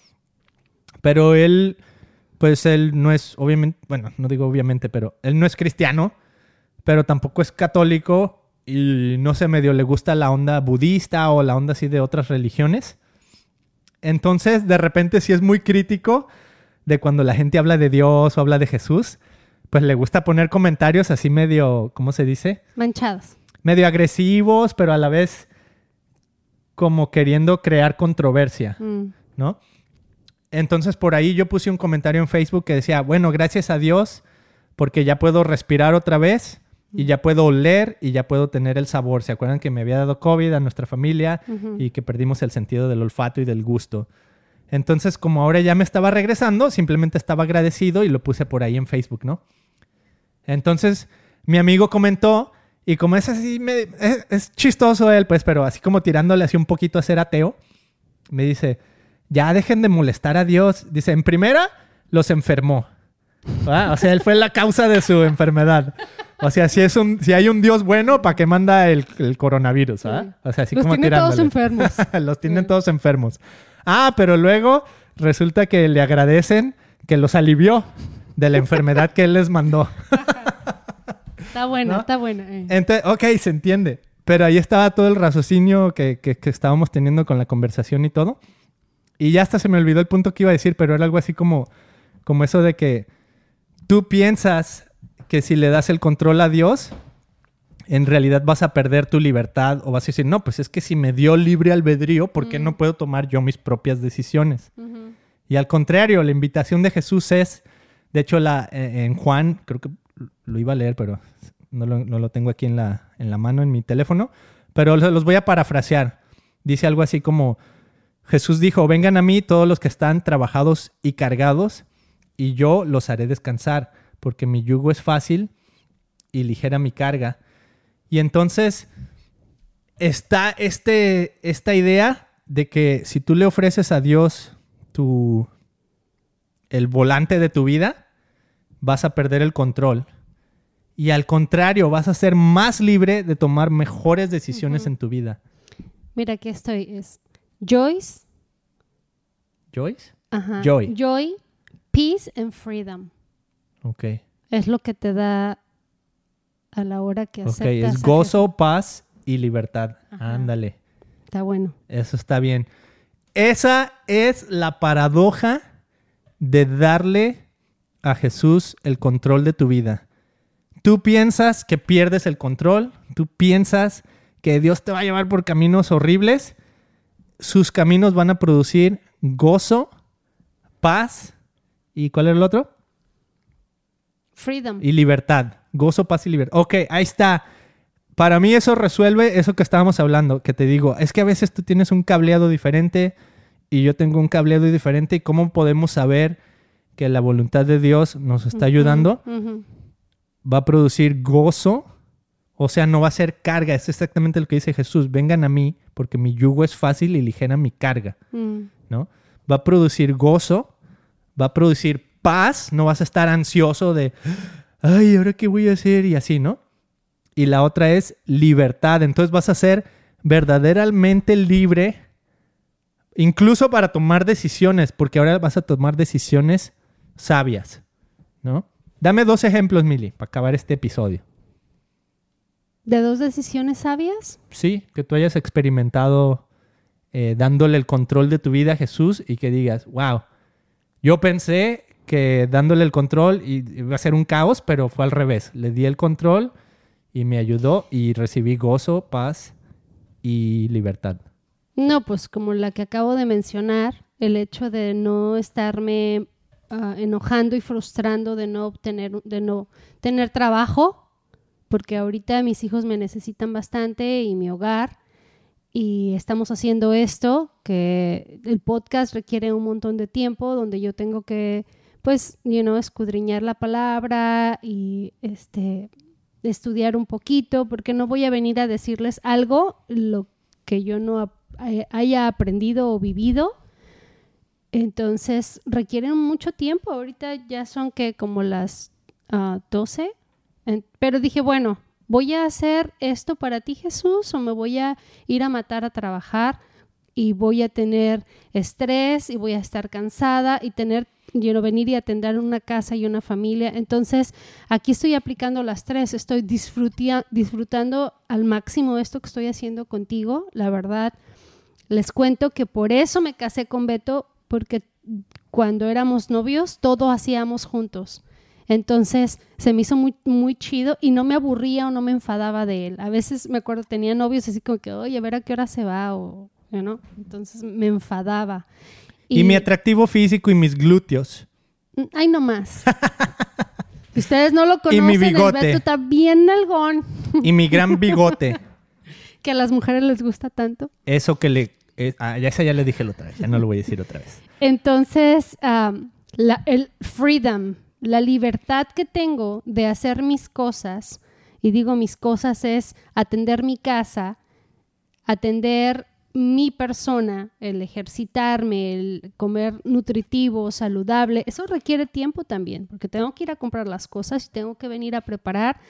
Pero él, pues él no es, obviamente, bueno, no digo obviamente, pero él no es cristiano, pero tampoco es católico y no sé, medio le gusta la onda budista o la onda así de otras religiones. Entonces, de repente sí es muy crítico de cuando la gente habla de Dios o habla de Jesús, pues le gusta poner comentarios así medio, ¿cómo se dice? Manchados. medio agresivos, pero a la vez como queriendo crear controversia, Mm. ¿no? Entonces por ahí yo puse un comentario en Facebook que decía, bueno, gracias a Dios porque ya puedo respirar otra vez y ya puedo oler y ya puedo tener el sabor. ¿Se acuerdan que me había dado COVID a nuestra familia y que perdimos el sentido del olfato y del gusto? Entonces como ahora ya me estaba regresando, simplemente estaba agradecido y lo puse por ahí en Facebook, ¿no? Entonces, mi amigo comentó, y como es así, me- es, es chistoso él, pues, pero así como tirándole así un poquito a ser ateo, me dice, ya dejen de molestar a Dios. Dice, en primera, los enfermó. ¿Va? O sea, él fue la causa de su enfermedad. O sea, si, es un, si hay un Dios bueno, ¿para qué manda el, el coronavirus? O sea, así Los como tiene todos enfermos. los tienen todos enfermos. Ah, pero luego resulta que le agradecen que los alivió de la enfermedad que él les mandó. Está bueno, ¿No? está bueno. eh. Entonces, ok, se entiende. Pero ahí estaba todo el raciocinio que, que- que estábamos teniendo con la conversación y todo. Y ya hasta se me olvidó el punto que iba a decir, pero era algo así como, como eso de que tú piensas que si le das el control a Dios, en realidad vas a perder tu libertad o vas a decir, no, pues es que si me dio libre albedrío, ¿por qué no puedo tomar yo mis propias decisiones? Y al contrario, la invitación de Jesús es, de hecho, la, eh, en Juan, creo que lo iba a leer, pero no lo, no lo tengo aquí en la, en la mano, en mi teléfono, pero los voy a parafrasear. Dice algo así como, Jesús dijo, vengan a mí todos los que están trabajados y cargados, y yo los haré descansar, porque mi yugo es fácil y ligera mi carga. Y entonces está este, esta idea de que si tú le ofreces a Dios tu, el volante de tu vida, vas a perder el control. Y al contrario, vas a ser más libre de tomar mejores decisiones en tu vida. Mira, aquí estoy. Es Joyce. Joyce? Ajá. Joy. Joy, peace and freedom. Ok. Es lo que te da a la hora que Ok, aceptas. es a gozo, paz y libertad. Ajá. Ándale. Está bueno. Eso está bien. Esa es la paradoja de darle a Jesús el control de tu vida. Tú piensas que pierdes el control, tú piensas que Dios te va a llevar por caminos horribles, sus caminos van a producir gozo, paz y ¿cuál es el otro? Freedom. Y libertad. Gozo, paz y libertad. Ok, ahí está. Para mí eso resuelve eso que estábamos hablando, que te digo, es que a veces tú tienes un cableado diferente y yo tengo un cableado diferente y cómo podemos saber que la voluntad de Dios nos está ayudando. Va a producir gozo, o sea, no va a ser carga, es exactamente lo que dice Jesús, vengan a mí porque mi yugo es fácil y ligera mi carga. Mm. ¿no? Va a producir gozo, va a producir paz, no vas a estar ansioso de, ay, ¿ahora qué voy a hacer? Y así, ¿no? Y la otra es libertad, entonces vas a ser verdaderamente libre, incluso para tomar decisiones, porque ahora vas a tomar decisiones sabias, ¿no? Dame dos ejemplos, Mili, para acabar este episodio. ¿De dos decisiones sabias? Sí, que tú hayas experimentado eh, dándole el control de tu vida a Jesús y que digas, wow, yo pensé que dándole el control iba a ser un caos, pero fue al revés. Le di el control y me ayudó y recibí gozo, paz y libertad. No, pues como la que acabo de mencionar, el hecho de no estarme ah, enojando y frustrando de no obtener, de no tener trabajo, porque ahorita mis hijos me necesitan bastante y mi hogar, y estamos haciendo esto, que el podcast requiere un montón de tiempo, donde yo tengo que, pues, escudriñar la palabra y este estudiar un poquito, porque no voy a venir a decirles algo lo que yo no eh, haya aprendido o vivido. Entonces requieren mucho tiempo. Ahorita ya son que como las 12. Ah, pero dije, bueno, ¿voy a hacer esto para ti Jesús o me voy a ir a matar a trabajar y voy a tener estrés y voy a estar cansada y tener quiero venir y atender una casa y una familia. Entonces, aquí estoy aplicando las tres, estoy disfrutando al máximo esto que estoy haciendo contigo. La verdad, les cuento que por eso me casé con Beto, porque cuando éramos novios, todo hacíamos juntos. Entonces se me hizo muy, muy chido y no me aburría o no me enfadaba de él. A veces me acuerdo, tenía novios así como que, oye, a ver a qué hora se va o, ¿no? Entonces me enfadaba. Y, mi atractivo físico y mis glúteos. Ay, no más. Ustedes no lo conocen, y mi bigote. el Beto está bien nalgón. Y mi gran bigote. que a las mujeres les gusta tanto. Eso que le... Eh, ah, ya, ya le dije la otra vez, ya no lo voy a decir otra vez. Entonces, la, el freedom, la libertad que tengo de hacer mis cosas, y digo mis cosas es atender mi casa, atender mi persona, el ejercitarme, el comer nutritivo, saludable, eso requiere tiempo también, porque tengo que ir a comprar las cosas y tengo que venir a preparar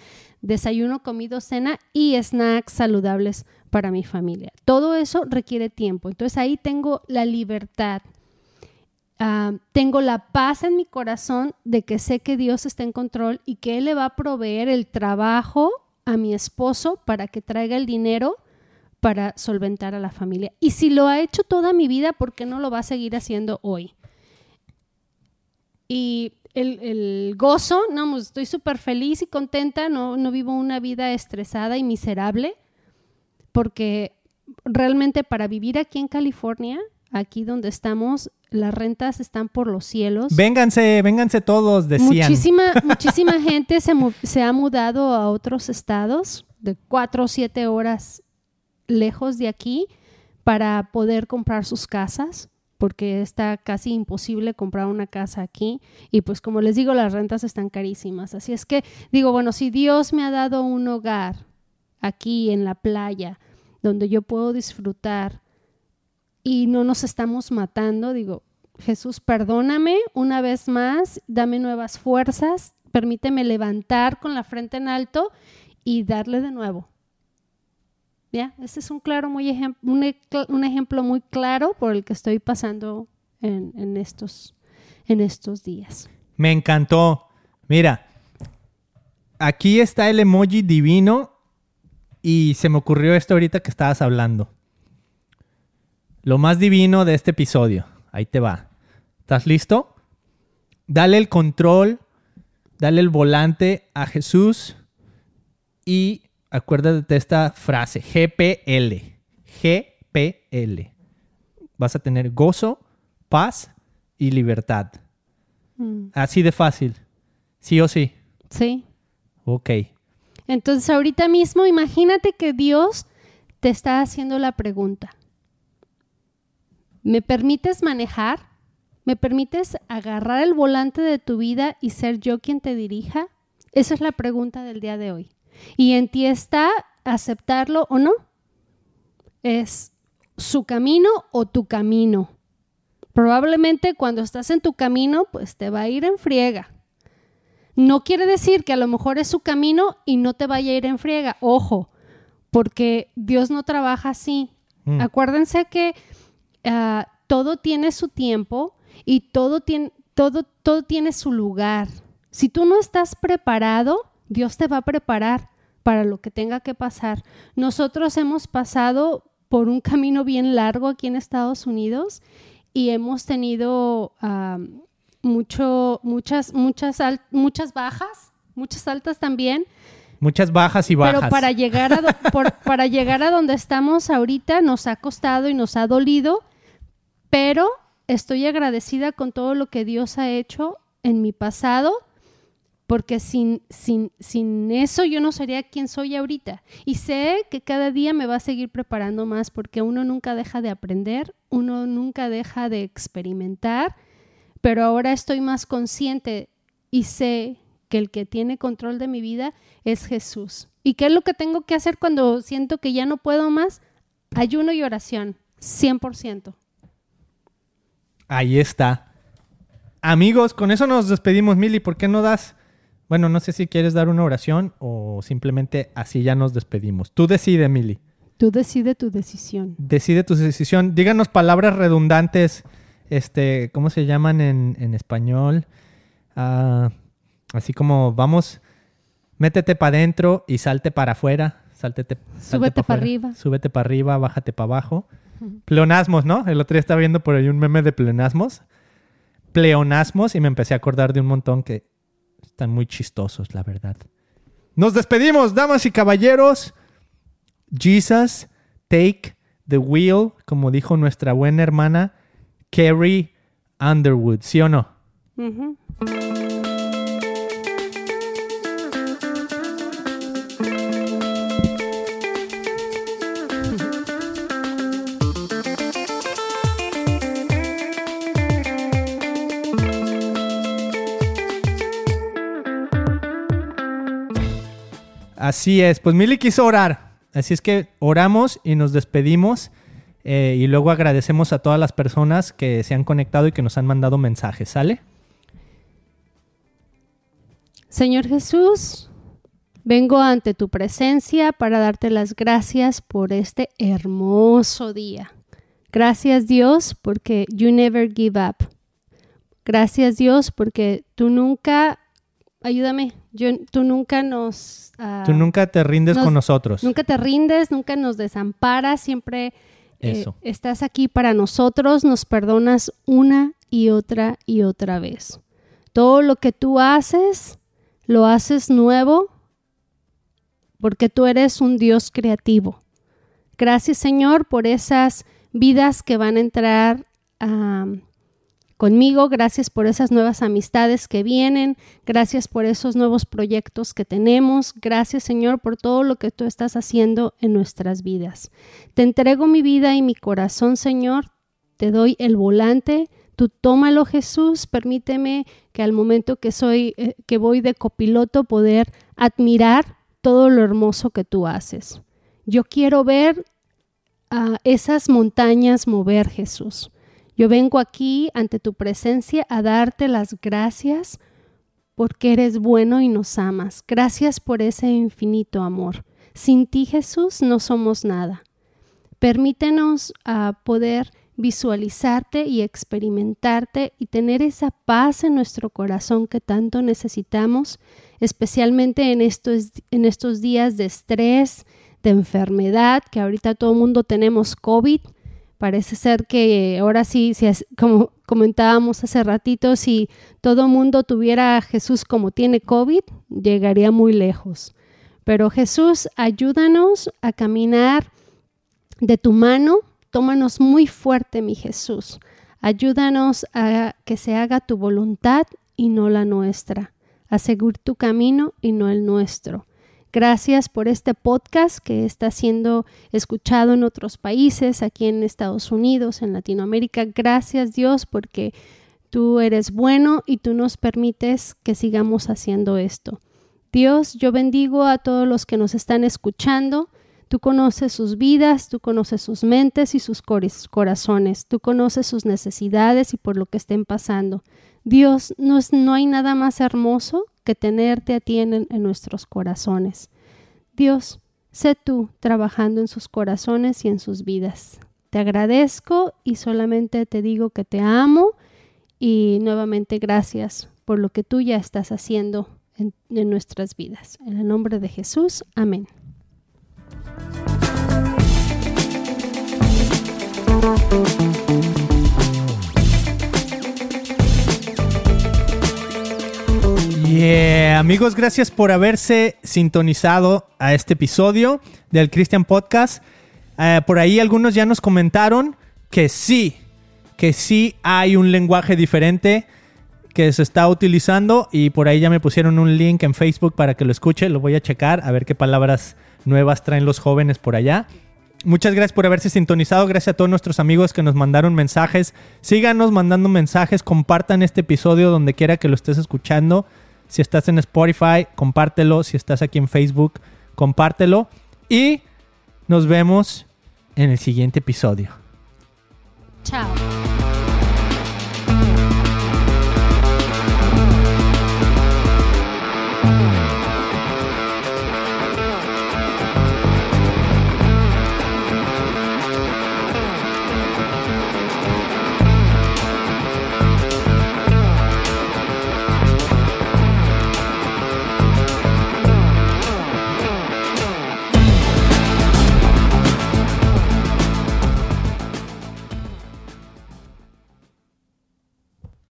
desayuno, comido, cena y snacks saludables para mi familia. Todo eso requiere tiempo. Entonces ahí tengo la libertad, ah, tengo la paz en mi corazón de que sé que Dios está en control y que Él le va a proveer el trabajo a mi esposo para que traiga el dinero para solventar a la familia. Y si lo ha hecho toda mi vida, ¿por qué no lo va a seguir haciendo hoy? Y el, gozo, no, pues, estoy súper feliz y contenta, no, no vivo una vida estresada y miserable, porque realmente para vivir aquí en California, aquí donde estamos, las rentas están por los cielos. Vénganse, vénganse todos, decían. Muchísima, muchísima gente se, se, ha mudado a otros estados de cuatro o siete horas lejos de aquí para poder comprar sus casas, porque está casi imposible comprar una casa aquí y pues como les digo, las rentas están carísimas. Así es que digo, bueno, si Dios me ha dado un hogar aquí en la playa donde yo puedo disfrutar y no nos estamos matando, digo, Jesús, perdóname una vez más, dame nuevas fuerzas, permíteme levantar con la frente en alto y darle de nuevo. ¿Ya? Ese es un, claro muy un, ejemplo muy claro por el que estoy pasando en, estos, en estos días. Me encantó. Mira, aquí está el emoji divino y se me ocurrió esto ahorita que estabas hablando. Lo más divino de este episodio. Ahí te va. ¿Estás listo? Dale el control, dale el volante a Jesús y acuérdate de esta frase, GPL. GPL. Vas a tener gozo, paz y libertad. Mm. Así de fácil. ¿Sí o sí? Sí. Ok. Entonces ahorita mismo imagínate que Dios te está haciendo la pregunta. ¿Me permites manejar? ¿Me permites agarrar el volante de tu vida y ser yo quien te dirija? Esa es la pregunta del día de hoy. Y en ti está aceptarlo o no. Es su camino o tu camino. Probablemente cuando estás en tu camino, pues te va a ir en friega. No quiere decir que a lo mejor es su camino y no te vaya a ir en friega. Ojo, porque Dios no trabaja así. Mm. Acuérdense que ah, todo tiene su tiempo y todo tiene, todo, todo tiene su lugar. Si tú no estás preparado, Dios te va a preparar para lo que tenga que pasar. Nosotros hemos pasado por un camino bien largo aquí en Estados Unidos y hemos tenido mucho, muchas, muchas, muchas bajas, muchas altas también. Muchas bajas y bajas. Pero para llegar, a para llegar a donde estamos ahorita nos ha costado y nos ha dolido, pero estoy agradecida con todo lo que Dios ha hecho en mi pasado porque sin, sin, sin eso yo no sería quien soy ahorita. Y sé que cada día me va a seguir preparando más porque uno nunca deja de aprender, uno nunca deja de experimentar, pero ahora estoy más consciente y sé que el que tiene control de mi vida es Jesús. ¿Y qué es lo que tengo que hacer cuando siento que ya no puedo más? Ayuno y oración. 100%. Ahí está. Amigos, con eso nos despedimos, Mili. ¿Por qué no das? Bueno, no sé si quieres dar una oración o simplemente así ya nos despedimos. Tú decide, Mili. Tú decide tu decisión. Decide tu decisión. Díganos palabras redundantes, este, ¿cómo se llaman en, en español? Ah, así como vamos, métete para adentro y salte para afuera. Sáltete, Súbete para arriba. Súbete para arriba, bájate para abajo. Pleonasmos, ¿no? El otro día estaba viendo por ahí un meme de pleonasmos. Pleonasmos y me empecé a acordar de un montón que están muy chistosos, la verdad. Nos despedimos, damas y caballeros. Jesus, take the wheel, como dijo nuestra buena hermana Carrie Underwood, ¿sí o no? Así es, pues Mili quiso orar. Así es que oramos y nos despedimos. Eh, y luego agradecemos a todas las personas que se han conectado y que nos han mandado mensajes. ¿Sale? Señor Jesús, vengo ante tu presencia para darte las gracias por este hermoso día. Gracias Dios porque you never give up. Gracias Dios porque tú nunca, ayúdame, tú nunca nos... Ah, tú nunca te rindes con nosotros. Nunca te rindes, nunca nos desamparas, siempre eh, estás aquí para nosotros, nos perdonas una y otra y otra vez. Todo lo que tú haces, lo haces nuevo porque tú eres un Dios creativo. Gracias Señor por esas vidas que van a entrar a conmigo, gracias por esas nuevas amistades que vienen, gracias por esos nuevos proyectos que tenemos, gracias Señor por todo lo que tú estás haciendo en nuestras vidas. Te entrego mi vida y mi corazón, Señor, te doy el volante, tú tómalo Jesús, permíteme que al momento que soy, eh, que voy de copiloto, poder admirar todo lo hermoso que tú haces. Yo quiero ver a esas montañas mover, Jesús. Yo vengo aquí ante tu presencia a darte las gracias porque eres bueno y nos amas. Gracias por ese infinito amor. Sin ti, Jesús, no somos nada. Permítenos ah, poder visualizarte y experimentarte y tener esa paz en nuestro corazón que tanto necesitamos, especialmente en estos, en estos días de estrés, de enfermedad, que ahorita todo el mundo tenemos COVID Parece ser que ahora sí, si como comentábamos hace ratito, si todo mundo tuviera a Jesús como tiene COVID, llegaría muy lejos. Pero Jesús, ayúdanos a caminar de tu mano, tómanos muy fuerte, mi Jesús. Ayúdanos a que se haga tu voluntad y no la nuestra, a seguir tu camino y no el nuestro. Gracias por este podcast que está siendo escuchado en otros países, aquí en Estados Unidos, en Latinoamérica. Gracias Dios porque tú eres bueno y tú nos permites que sigamos haciendo esto. Dios, yo bendigo a todos los que nos están escuchando. Tú conoces sus vidas, tú conoces sus mentes y sus corazones, tú conoces sus necesidades y por lo que estén pasando. Dios, no, no hay nada más hermoso que tenerte a en, nuestros corazones. Dios, sé tú trabajando en sus corazones y en sus vidas. Te agradezco y solamente te digo que te amo y nuevamente gracias por lo que tú ya estás haciendo en, en nuestras vidas. En el nombre de Jesús, amén. Amigos, gracias por haberse sintonizado a este episodio del Christian Podcast. Eh, por ahí algunos ya nos comentaron que sí, que sí hay un lenguaje diferente que se está utilizando y por ahí ya me pusieron un link en Facebook para que lo escuche, lo voy a checar a ver qué palabras nuevas traen los jóvenes por allá. Muchas gracias por haberse sintonizado, gracias a todos nuestros amigos que nos mandaron mensajes. Síganos mandando mensajes, compartan este episodio donde quiera que lo estés escuchando. Si estás en Spotify, compártelo. Si estás aquí en Facebook, compártelo. Y nos vemos en el siguiente episodio. Chao.